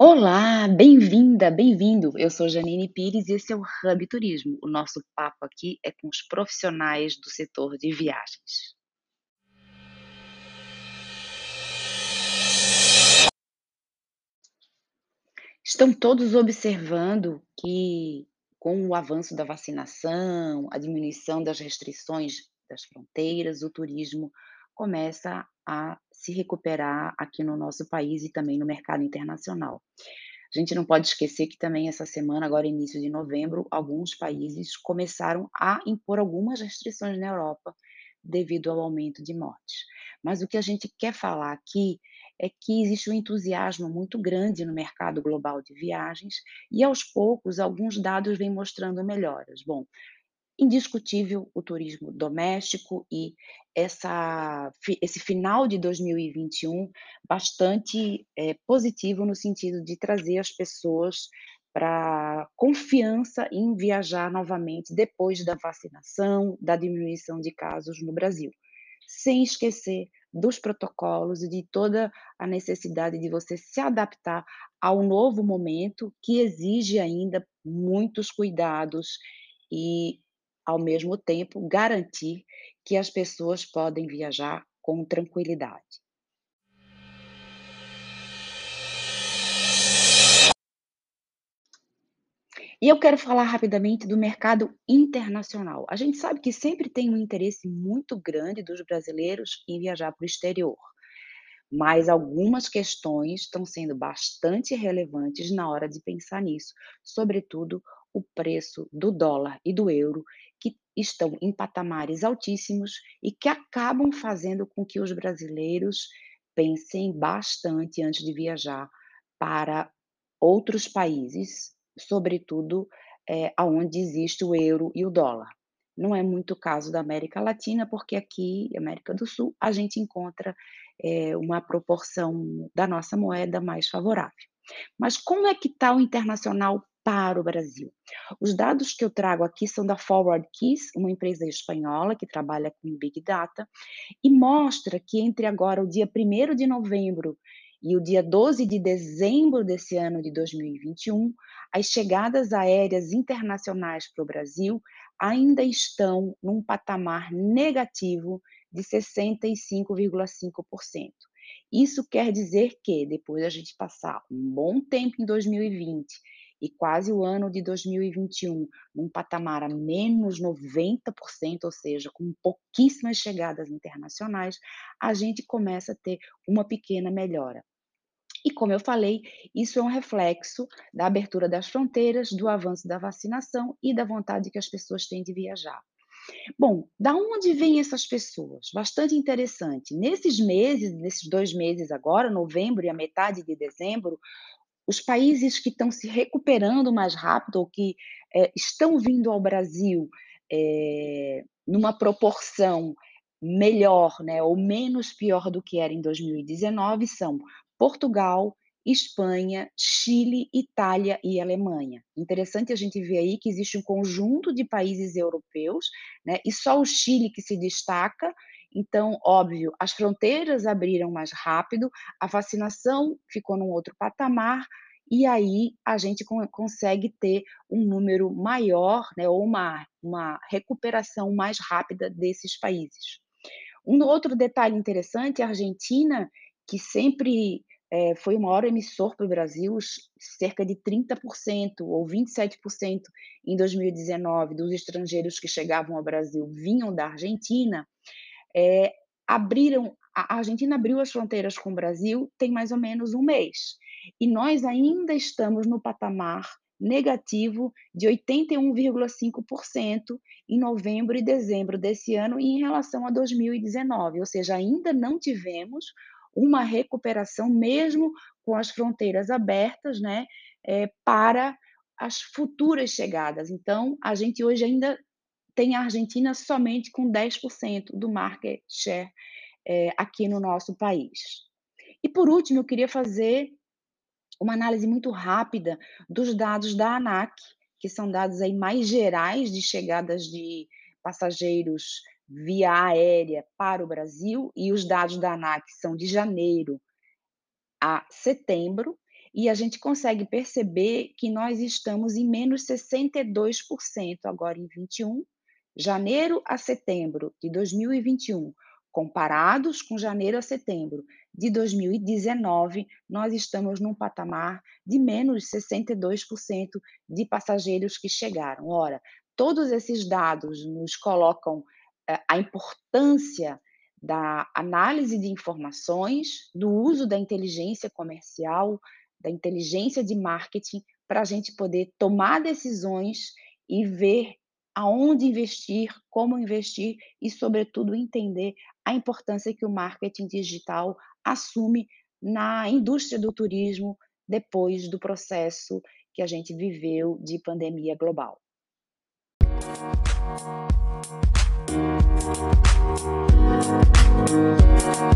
Olá, bem-vinda, bem-vindo. Eu sou Janine Pires e esse é o Hub Turismo. O nosso papo aqui é com os profissionais do setor de viagens. Estão todos observando que, com o avanço da vacinação, a diminuição das restrições das fronteiras, o turismo começa a se recuperar aqui no nosso país e também no mercado internacional. A gente não pode esquecer que também essa semana, agora início de novembro, alguns países começaram a impor algumas restrições na Europa devido ao aumento de mortes. Mas o que a gente quer falar aqui é que existe um entusiasmo muito grande no mercado global de viagens e aos poucos alguns dados vêm mostrando melhoras. Bom, indiscutível o turismo doméstico e essa, esse final de 2021 bastante é, positivo no sentido de trazer as pessoas para confiança em viajar novamente depois da vacinação, da diminuição de casos no Brasil, sem esquecer dos protocolos e de toda a necessidade de você se adaptar ao novo momento que exige ainda muitos cuidados e ao mesmo tempo, garantir que as pessoas podem viajar com tranquilidade. E eu quero falar rapidamente do mercado internacional. A gente sabe que sempre tem um interesse muito grande dos brasileiros em viajar para o exterior, mas algumas questões estão sendo bastante relevantes na hora de pensar nisso, sobretudo o preço do dólar e do euro, estão em patamares altíssimos e que acabam fazendo com que os brasileiros pensem bastante antes de viajar para outros países, sobretudo é, onde existe o euro e o dólar. Não é muito o caso da América Latina, porque aqui, América do Sul, a gente encontra é, uma proporção da nossa moeda mais favorável. Mas como é que está o internacional para o Brasil. Os dados que eu trago aqui são da Forward Keys, uma empresa espanhola que trabalha com Big Data, e mostra que entre agora o dia 1 de novembro e o dia 12 de dezembro desse ano de 2021, as chegadas aéreas internacionais para o Brasil ainda estão num patamar negativo de 65,5%. Isso quer dizer que, depois da gente passar um bom tempo em 2020 e quase o ano de 2021 num patamar a menos 90%, ou seja, com pouquíssimas chegadas internacionais, a gente começa a ter uma pequena melhora. E como eu falei, isso é um reflexo da abertura das fronteiras, do avanço da vacinação e da vontade que as pessoas têm de viajar. Bom, da onde vêm essas pessoas? Bastante interessante. Nesses meses, nesses dois meses agora, novembro e a metade de dezembro, os países que estão se recuperando mais rápido ou que é, estão vindo ao Brasil é, numa proporção melhor, né, ou menos pior do que era em 2019 são Portugal, Espanha, Chile, Itália e Alemanha. Interessante a gente ver aí que existe um conjunto de países europeus, né, e só o Chile que se destaca, então, óbvio, as fronteiras abriram mais rápido, a vacinação ficou num outro patamar, e aí a gente consegue ter um número maior, né, ou uma, uma recuperação mais rápida desses países. Um outro detalhe interessante, a Argentina, que sempre é, foi o maior emissor para o Brasil, cerca de 30% ou 27% em 2019 dos estrangeiros que chegavam ao Brasil vinham da Argentina, é, abriram, a Argentina abriu as fronteiras com o Brasil tem mais ou menos um mês. E nós ainda estamos no patamar negativo de 81,5% em novembro e dezembro desse ano em relação a 2019, ou seja, ainda não tivemos uma recuperação, mesmo com as fronteiras abertas, né, é, para as futuras chegadas. Então, a gente hoje ainda tem a Argentina somente com 10% do market share é, aqui no nosso país. E por último, eu queria fazer uma análise muito rápida dos dados da ANAC, que são dados aí mais gerais de chegadas de passageiros via aérea para o Brasil, e os dados da ANAC são de janeiro a setembro, e a gente consegue perceber que nós estamos em menos 62% agora em 21, janeiro a setembro de 2021, comparados com janeiro a setembro de 2019, nós estamos num patamar de menos 62% de passageiros que chegaram. Ora, todos esses dados nos colocam eh, a importância da análise de informações, do uso da inteligência comercial, da inteligência de marketing, para a gente poder tomar decisões e ver aonde investir, como investir e, sobretudo, entender a importância que o marketing digital assume na indústria do turismo depois do processo que a gente viveu de pandemia global. Música